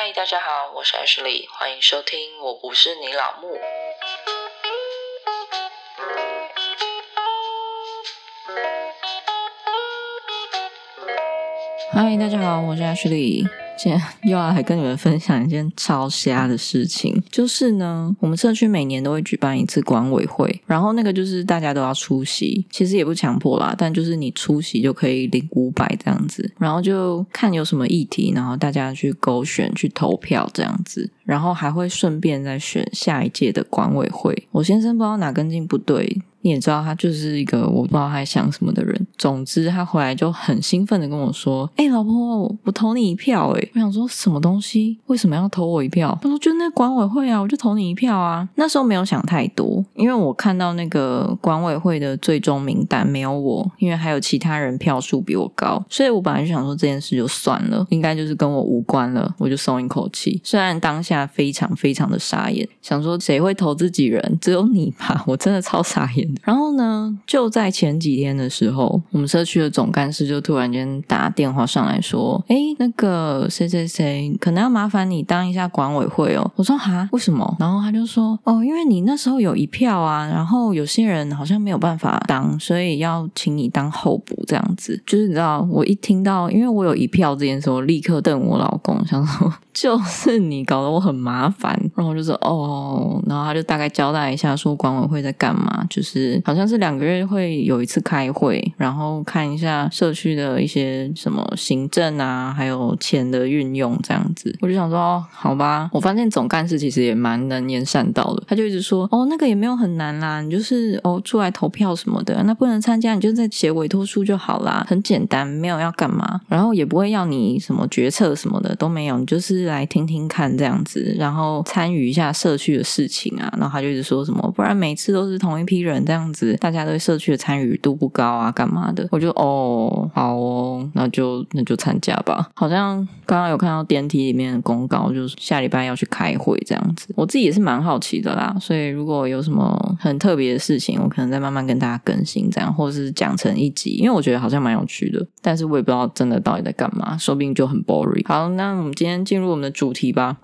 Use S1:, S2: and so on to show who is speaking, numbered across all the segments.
S1: 嗨，大家好，我是 Ashley，欢迎收听《我不是你老木》。嗨，大家好，我是 Ashley。今天 又要来跟你们分享一件超瞎的事情，就是呢，我们社区每年都会举办一次管委会，然后那个就是大家都要出席，其实也不强迫啦，但就是你出席就可以领五百这样子，然后就看有什么议题，然后大家去勾选去投票这样子，然后还会顺便再选下一届的管委会。我先生不知道哪根筋不对。你也知道他就是一个我不知道他在想什么的人。总之，他回来就很兴奋的跟我说：“哎，老婆，我投你一票。”哎，我想说什么东西？为什么要投我一票？他说：“就那管委会啊，我就投你一票啊。”那时候没有想太多，因为我看到那个管委会的最终名单没有我，因为还有其他人票数比我高，所以我本来就想说这件事就算了，应该就是跟我无关了，我就松一口气。虽然当下非常非常的傻眼，想说谁会投自己人？只有你吧？我真的超傻眼。然后呢，就在前几天的时候，我们社区的总干事就突然间打电话上来说：“哎，那个谁谁谁，可能要麻烦你当一下管委会哦。”我说：“哈，为什么？”然后他就说：“哦，因为你那时候有一票啊，然后有些人好像没有办法当，所以要请你当候补这样子。”就是你知道，我一听到，因为我有一票这件事，我立刻瞪我老公，想说。就是你搞得我很麻烦，然后就说哦，然后他就大概交代一下，说管委会在干嘛，就是好像是两个月会有一次开会，然后看一下社区的一些什么行政啊，还有钱的运用这样子。我就想说哦，好吧，我发现总干事其实也蛮能言善道的，他就一直说哦，那个也没有很难啦，你就是哦出来投票什么的，那不能参加，你就在写委托书就好啦，很简单，没有要干嘛，然后也不会要你什么决策什么的都没有，你就是。来听听看这样子，然后参与一下社区的事情啊，然后他就一直说什么，不然每次都是同一批人这样子，大家对社区的参与度不高啊，干嘛的？我就哦，好哦，那就那就参加吧。好像刚刚有看到电梯里面的公告，就是下礼拜要去开会这样子。我自己也是蛮好奇的啦，所以如果有什么很特别的事情，我可能再慢慢跟大家更新这样，或者是讲成一集，因为我觉得好像蛮有趣的，但是我也不知道真的到底在干嘛，说不定就很 boring。好，那我们今天进入。我们的主题吧。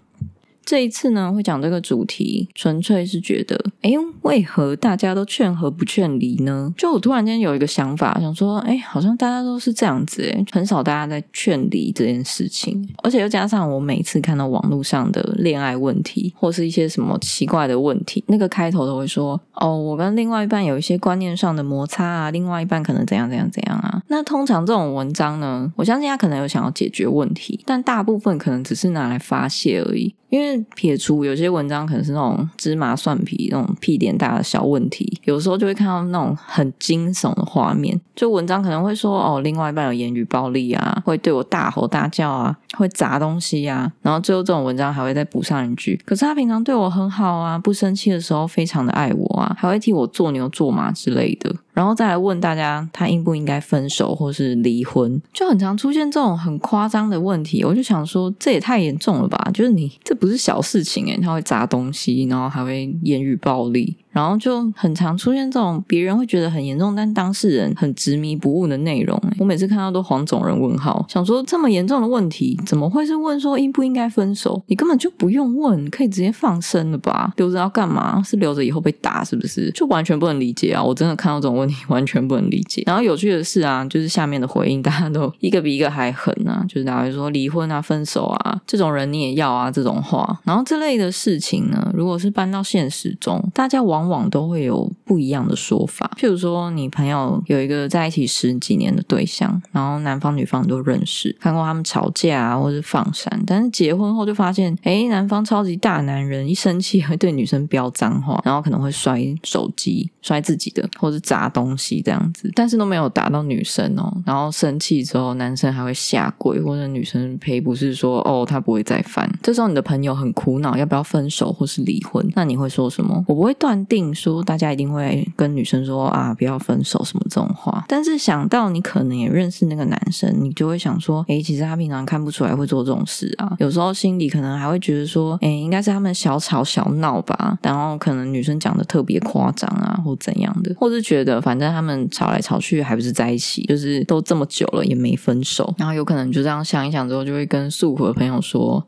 S1: 这一次呢，会讲这个主题，纯粹是觉得，哎，为何大家都劝和不劝离呢？就我突然间有一个想法，想说，哎，好像大家都是这样子，哎，很少大家在劝离这件事情。而且又加上我每次看到网络上的恋爱问题，或是一些什么奇怪的问题，那个开头都会说，哦，我跟另外一半有一些观念上的摩擦啊，另外一半可能怎样怎样怎样啊。那通常这种文章呢，我相信他可能有想要解决问题，但大部分可能只是拿来发泄而已。因为撇除有些文章可能是那种芝麻蒜皮那种屁点大的小问题，有时候就会看到那种很惊悚的画面。就文章可能会说哦，另外一半有言语暴力啊，会对我大吼大叫啊，会砸东西啊，然后最后这种文章还会再补上一句，可是他平常对我很好啊，不生气的时候非常的爱我啊，还会替我做牛做马之类的。然后再来问大家，他应不应该分手或是离婚，就很常出现这种很夸张的问题。我就想说，这也太严重了吧？就是你这不是小事情诶，他会砸东西，然后还会言语暴力。然后就很常出现这种别人会觉得很严重，但当事人很执迷不悟的内容。我每次看到都黄种人问号，想说这么严重的问题，怎么会是问说应不应该分手？你根本就不用问，可以直接放生了吧？留着要干嘛？是留着以后被打是不是？就完全不能理解啊！我真的看到这种问题，完全不能理解。然后有趣的是啊，就是下面的回应，大家都一个比一个还狠啊！就是大家说离婚啊、分手啊，这种人你也要啊这种话。然后这类的事情呢，如果是搬到现实中，大家往往往都会有不一样的说法，譬如说，你朋友有一个在一起十几年的对象，然后男方女方都认识，看过他们吵架啊，或是放闪，但是结婚后就发现，哎，男方超级大男人，一生气会对女生飙脏话，然后可能会摔手机、摔自己的，或是砸东西这样子，但是都没有打到女生哦。然后生气之后，男生还会下跪，或者女生赔不是说，哦，他不会再犯。这时候你的朋友很苦恼，要不要分手或是离婚？那你会说什么？我不会断定。定说，大家一定会跟女生说啊，不要分手什么这种话。但是想到你可能也认识那个男生，你就会想说，哎，其实他平常看不出来会做这种事啊。有时候心里可能还会觉得说，哎，应该是他们小吵小闹吧。然后可能女生讲的特别夸张啊，或怎样的，或是觉得反正他们吵来吵去还不是在一起，就是都这么久了也没分手。然后有可能就这样想一想之后，就会跟素虎的朋友说。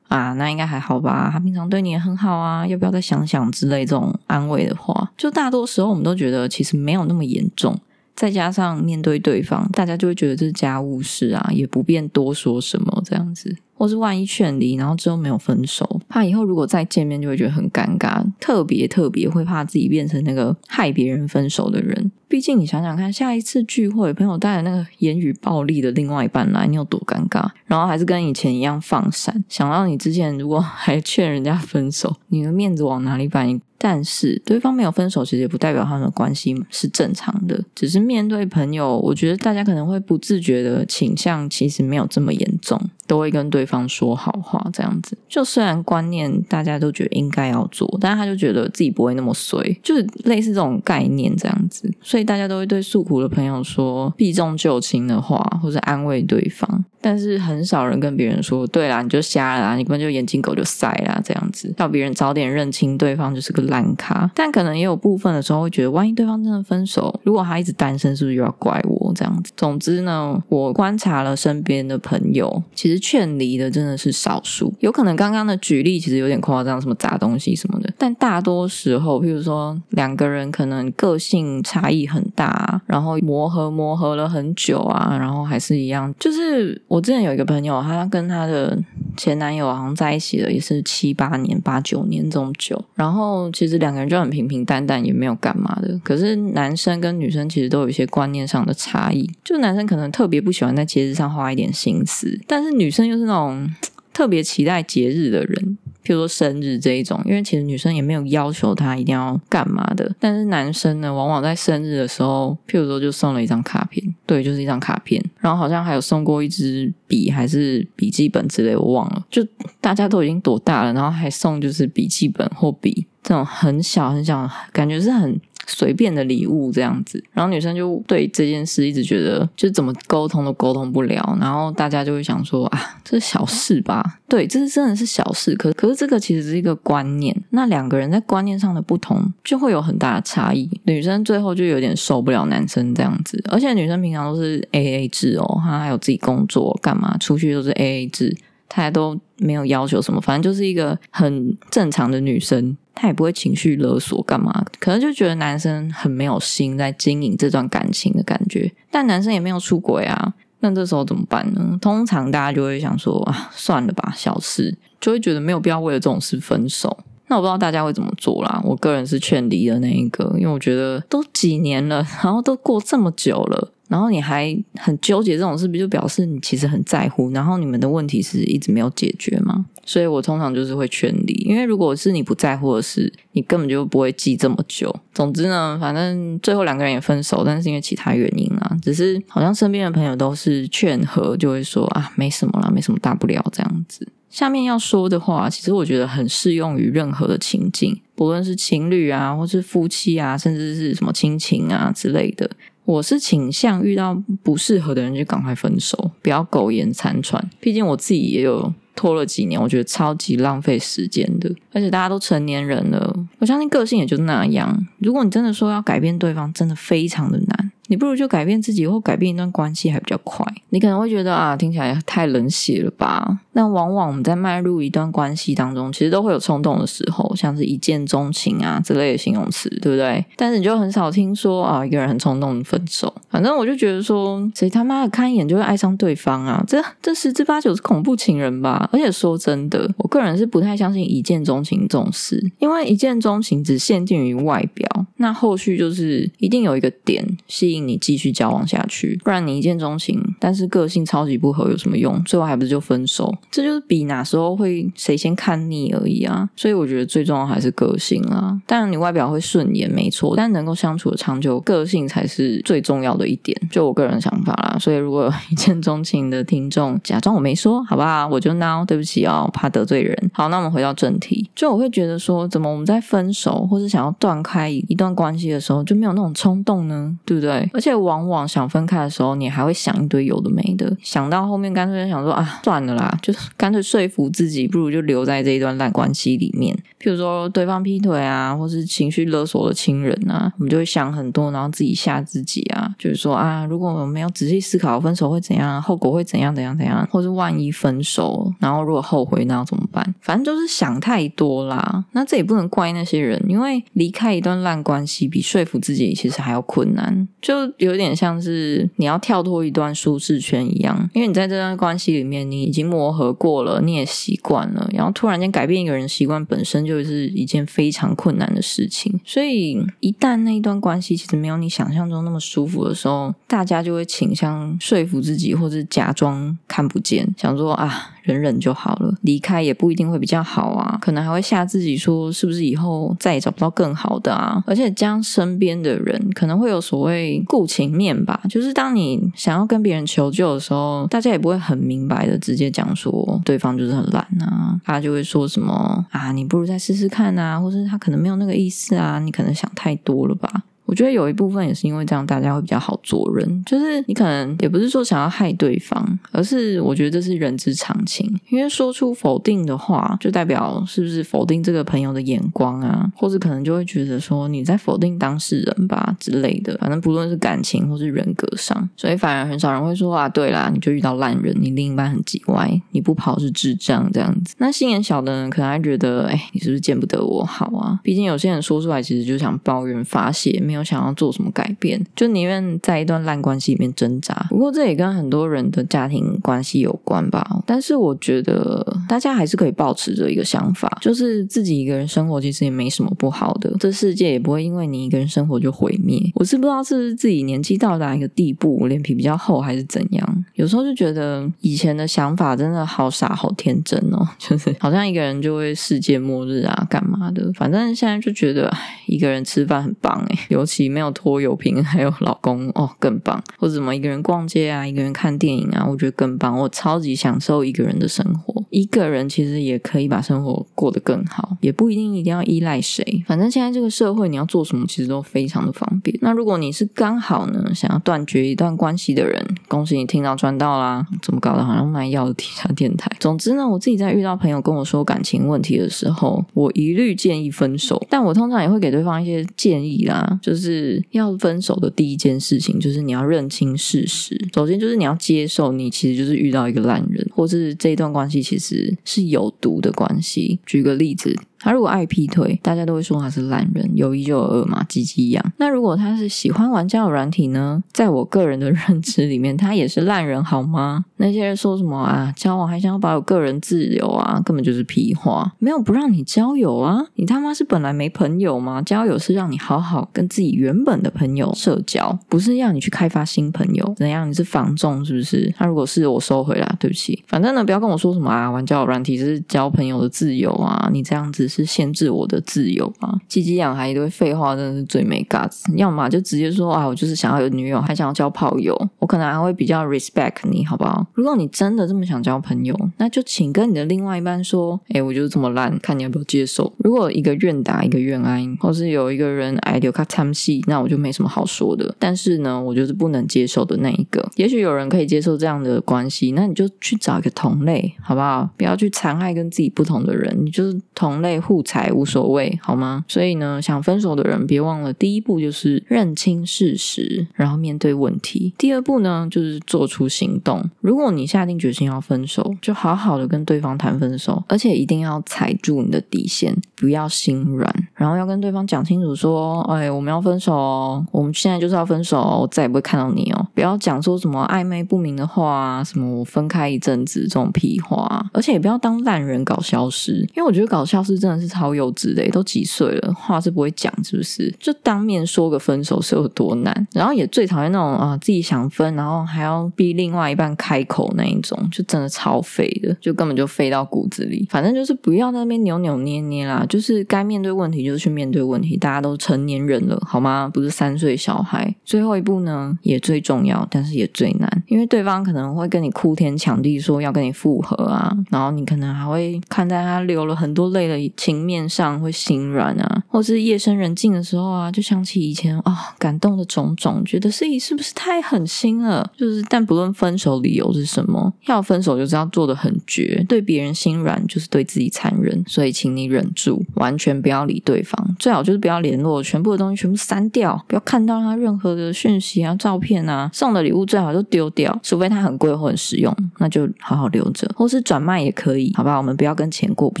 S1: 啊，那应该还好吧？他平常对你也很好啊，要不要再想想之类这种安慰的话，就大多时候我们都觉得其实没有那么严重。再加上面对对方，大家就会觉得这是家务事啊，也不便多说什么这样子。或是万一劝离，然后之后没有分手，怕以后如果再见面就会觉得很尴尬，特别特别会怕自己变成那个害别人分手的人。毕竟你想想看，下一次聚会，朋友带了那个言语暴力的另外一半来，你有多尴尬？然后还是跟以前一样放闪，想到你之前如果还劝人家分手，你的面子往哪里摆？但是对方没有分手，其实也不代表他们的关系是正常的。只是面对朋友，我觉得大家可能会不自觉的倾向，其实没有这么严重。都会跟对方说好话，这样子。就虽然观念大家都觉得应该要做，但是他就觉得自己不会那么衰，就是类似这种概念这样子。所以大家都会对诉苦的朋友说避重就轻的话，或者安慰对方。但是很少人跟别人说，对啦，你就瞎了，你根本就眼睛狗就塞啦，这样子，叫别人早点认清对方就是个烂咖。但可能也有部分的时候会觉得，万一对方真的分手，如果他一直单身，是不是又要怪我这样子？总之呢，我观察了身边的朋友，其实劝离的真的是少数。有可能刚刚的举例其实有点夸张，什么砸东西什么的，但大多时候，譬如说两个人可能个性差异很大，然后磨合磨合了很久啊，然后还是一样，就是。我之前有一个朋友，她跟她的前男友好像在一起了，也是七八年、八九年这种久。然后其实两个人就很平平淡淡，也没有干嘛的。可是男生跟女生其实都有一些观念上的差异，就男生可能特别不喜欢在节日上花一点心思，但是女生又是那种 特别期待节日的人。譬如说生日这一种，因为其实女生也没有要求他一定要干嘛的，但是男生呢，往往在生日的时候，譬如说就送了一张卡片，对，就是一张卡片，然后好像还有送过一支笔还是笔记本之类，我忘了。就大家都已经多大了，然后还送就是笔记本或笔这种很小很小，感觉是很。随便的礼物这样子，然后女生就对这件事一直觉得，就怎么沟通都沟通不了，然后大家就会想说啊，这是小事吧？对，这是真的是小事，可可是这个其实是一个观念，那两个人在观念上的不同，就会有很大的差异。女生最后就有点受不了男生这样子，而且女生平常都是 A A 制哦，她还有自己工作干嘛，出去都是 A A 制，她都没有要求什么，反正就是一个很正常的女生。他也不会情绪勒索干嘛，可能就觉得男生很没有心在经营这段感情的感觉，但男生也没有出轨啊，那这时候怎么办呢？通常大家就会想说啊，算了吧，小事，就会觉得没有必要为了这种事分手。那我不知道大家会怎么做啦，我个人是劝离的那一个，因为我觉得都几年了，然后都过这么久了。然后你还很纠结这种事，不就表示你其实很在乎？然后你们的问题是一直没有解决吗？所以我通常就是会劝离，因为如果是你不在乎的事，你根本就不会记这么久。总之呢，反正最后两个人也分手，但是因为其他原因啊，只是好像身边的朋友都是劝和，就会说啊，没什么啦，没什么大不了这样子。下面要说的话，其实我觉得很适用于任何的情境，不论是情侣啊，或是夫妻啊，甚至是什么亲情啊之类的。我是倾向遇到不适合的人就赶快分手，不要苟延残喘。毕竟我自己也有拖了几年，我觉得超级浪费时间的。而且大家都成年人了，我相信个性也就那样。如果你真的说要改变对方，真的非常的难。你不如就改变自己，或改变一段关系还比较快。你可能会觉得啊，听起来太冷血了吧？但往往我们在迈入一段关系当中，其实都会有冲动的时候，像是一见钟情啊之类的形容词，对不对？但是你就很少听说啊，一个人很冲动分手。反正我就觉得说，谁他妈的看一眼就会爱上对方啊？这这十之八九是恐怖情人吧？而且说真的，我个人是不太相信一见钟情这种事，因为一见钟情只限定于外表，那后续就是一定有一个点吸引。你继续交往下去，不然你一见钟情，但是个性超级不合有什么用？最后还不是就分手？这就是比哪时候会谁先看腻而已啊！所以我觉得最重要还是个性啦。当然你外表会顺眼没错，但能够相处的长久，个性才是最重要的一点。就我个人想法啦。所以如果一见钟情的听众假装我没说，好不好？我就孬，对不起哦，怕得罪人。好，那我们回到正题。就我会觉得说，怎么我们在分手或是想要断开一段关系的时候，就没有那种冲动呢？对不对？而且往往想分开的时候，你还会想一堆有的没的，想到后面干脆想说啊，算了啦，就是干脆说服自己，不如就留在这一段烂关系里面。譬譬如说对方劈腿啊，或是情绪勒索的亲人啊，我们就会想很多，然后自己吓自己啊，就是说啊，如果我们要仔细思考分手会怎样，后果会怎样怎样怎样，或是万一分手，然后如果后悔那要怎么办？反正就是想太多啦。那这也不能怪那些人，因为离开一段烂关系比说服自己其实还要困难，就有点像是你要跳脱一段舒适圈一样，因为你在这段关系里面你已经磨合过了，你也习惯了，然后突然间改变一个人习惯本身就是一件非常困难的事情，所以一旦那一段关系其实没有你想象中那么舒服的时候，大家就会倾向说服自己，或者假装看不见，想说啊。忍忍就好了，离开也不一定会比较好啊，可能还会吓自己说是不是以后再也找不到更好的啊？而且将身边的人可能会有所谓顾情面吧，就是当你想要跟别人求救的时候，大家也不会很明白的直接讲说对方就是很懒啊，他就会说什么啊，你不如再试试看啊，或是他可能没有那个意思啊，你可能想太多了吧。我觉得有一部分也是因为这样，大家会比较好做人。就是你可能也不是说想要害对方，而是我觉得这是人之常情。因为说出否定的话，就代表是不是否定这个朋友的眼光啊，或者可能就会觉得说你在否定当事人吧之类的。反正不论是感情或是人格上，所以反而很少人会说啊，对啦，你就遇到烂人，你另一半很叽歪，你不跑是智障这样子。那心眼小的人可能还觉得，哎，你是不是见不得我好啊？毕竟有些人说出来其实就想抱怨发泄，没有。有想要做什么改变，就宁愿在一段烂关系里面挣扎。不过这也跟很多人的家庭关系有关吧。但是我觉得大家还是可以保持着一个想法，就是自己一个人生活其实也没什么不好的。这世界也不会因为你一个人生活就毁灭。我是不知道是不是自己年纪到达一个地步，脸皮比较厚，还是怎样。有时候就觉得以前的想法真的好傻好天真哦，就是好像一个人就会世界末日啊，干嘛的？反正现在就觉得一个人吃饭很棒哎，有。其没有拖油瓶，还有老公哦，更棒。或者什么一个人逛街啊，一个人看电影啊，我觉得更棒。我超级享受一个人的生活。一个人其实也可以把生活过得更好，也不一定一定要依赖谁。反正现在这个社会，你要做什么其实都非常的方便。那如果你是刚好呢想要断绝一段关系的人，恭喜你听到赚到啦！怎么搞的？好像卖药的地下电台。总之呢，我自己在遇到朋友跟我说感情问题的时候，我一律建议分手。但我通常也会给对方一些建议啦，就是。就是要分手的第一件事情，就是你要认清事实。首先，就是你要接受，你其实就是遇到一个烂人，或是这一段关系其实是有毒的关系。举个例子。他如果爱劈腿，大家都会说他是烂人，有一就有二嘛，鸡鸡一样。那如果他是喜欢玩交友软体呢？在我个人的认知里面，他也是烂人，好吗？那些人说什么啊，交往还想要保有个人自由啊，根本就是屁话。没有不让你交友啊，你他妈是本来没朋友吗？交友是让你好好跟自己原本的朋友社交，不是要你去开发新朋友。怎样？你是防重是不是？那如果是我收回来，对不起。反正呢，不要跟我说什么啊，玩交友软体是交朋友的自由啊，你这样子。是限制我的自由吗？鸡鸡养还一堆废话，真的是最没 guts。要么就直接说啊，我就是想要有女友，还想要交炮友，我可能还会比较 respect 你，好不好？如果你真的这么想交朋友，那就请跟你的另外一半说，哎，我就是这么烂，看你要不要接受。如果一个愿打一个愿挨，或是有一个人爱丢卡参戏，那我就没什么好说的。但是呢，我就是不能接受的那一个。也许有人可以接受这样的关系，那你就去找一个同类，好不好？不要去残害跟自己不同的人，你就是同类。互踩无所谓，好吗？所以呢，想分手的人别忘了，第一步就是认清事实，然后面对问题。第二步呢，就是做出行动。如果你下定决心要分手，就好好的跟对方谈分手，而且一定要踩住你的底线，不要心软。然后要跟对方讲清楚，说：“哎，我们要分手哦，我们现在就是要分手，我再也不会看到你哦。”不要讲说什么暧昧不明的话啊，什么我分开一阵子这种屁话，而且也不要当烂人搞消失，因为我觉得搞消失。真的是超幼稚的，都几岁了，话是不会讲，是不是？就当面说个分手是有多难？然后也最讨厌那种啊，自己想分，然后还要逼另外一半开口那一种，就真的超废的，就根本就废到骨子里。反正就是不要在那边扭扭捏捏啦，就是该面对问题就去面对问题。大家都成年人了，好吗？不是三岁小孩。最后一步呢，也最重要，但是也最难，因为对方可能会跟你哭天抢地说要跟你复合啊，然后你可能还会看在他流了很多泪的情面上会心软啊，或是夜深人静的时候啊，就想起以前啊感动的种种，觉得自己是不是太狠心了？就是，但不论分手理由是什么，要分手就是要做的很绝，对别人心软就是对自己残忍，所以请你忍住，完全不要理对对方，最好就是不要联络，全部的东西全部删掉，不要看到他任何的讯息啊、照片啊，送的礼物最好就丢掉，除非他很贵或很实用，那就好好留着，或是转卖也可以，好吧？我们不要跟钱过不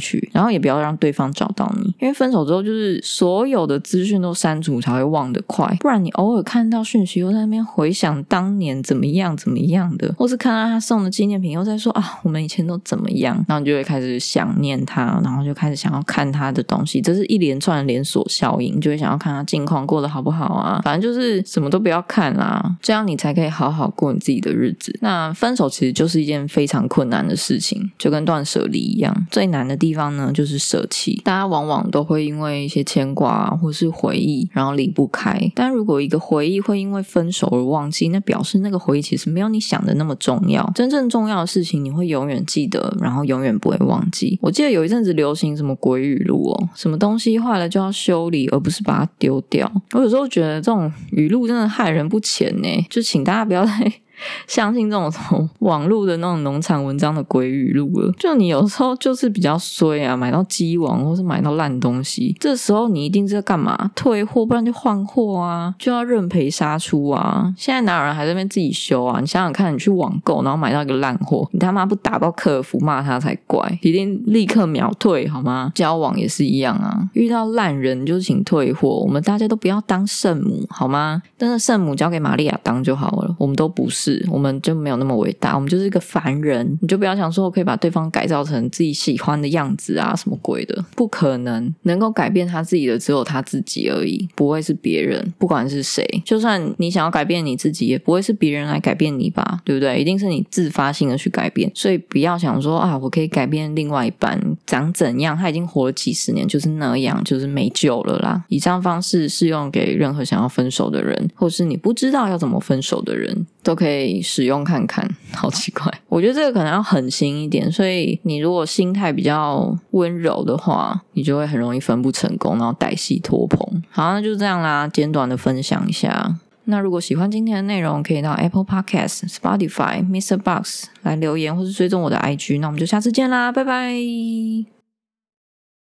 S1: 去，然后也不要让对方找到你，因为分手之后就是所有的资讯都删除才会忘得快，不然你偶尔看到讯息又在那边回想当年怎么样怎么样的，或是看到他送的纪念品又在说啊我们以前都怎么样，然后你就会开始想念他，然后就开始想要看他的东西，这是一连串的连锁效应，就会想要看他近况过得好不好啊，反正就是什么都不要看啦，这样你才可以好好过你自己的日子。那分手其实就是一件非常困难的事情，就跟断舍离一样，最难的地方呢就是舍弃。大家往往都会因为一些牵挂或是回忆，然后离不开。但如果一个回忆会因为分手而忘记，那表示那个回忆其实没有你想的那么重要。真正重要的事情你会永远记得，然后永远不会忘记。我记得有一阵子流行什么鬼语录哦，什么东西坏了就要修理，而不是把它丢掉。我有时候觉得这种语录真的害人不浅呢，就请大家不要再。相信这种从网络的那种农场文章的鬼语录了，就你有时候就是比较衰啊，买到鸡王或是买到烂东西，这时候你一定是在干嘛？退货，不然就换货啊，就要认赔杀出啊！现在哪有人还在那边自己修啊？你想想看，你去网购，然后买到一个烂货，你他妈不打到客服骂他才怪，一定立刻秒退好吗？交往也是一样啊，遇到烂人就请退货，我们大家都不要当圣母好吗？真的圣母交给玛利亚当就好了，我们都不是。是我们就没有那么伟大，我们就是一个凡人。你就不要想说我可以把对方改造成自己喜欢的样子啊，什么鬼的，不可能。能够改变他自己的只有他自己而已，不会是别人。不管是谁，就算你想要改变你自己，也不会是别人来改变你吧？对不对？一定是你自发性的去改变。所以不要想说啊，我可以改变另外一半长怎样，他已经活了几十年，就是那样，就是没救了啦。以上方式适用给任何想要分手的人，或是你不知道要怎么分手的人。都可以使用看看，好奇怪。我觉得这个可能要狠心一点，所以你如果心态比较温柔的话，你就会很容易分不成功，然后歹戏拖棚。好，那就这样啦，简短的分享一下。那如果喜欢今天的内容，可以到 Apple Podcast、Spotify、Mr. Box 来留言，或是追踪我的 IG。那我们就下次见啦，拜拜。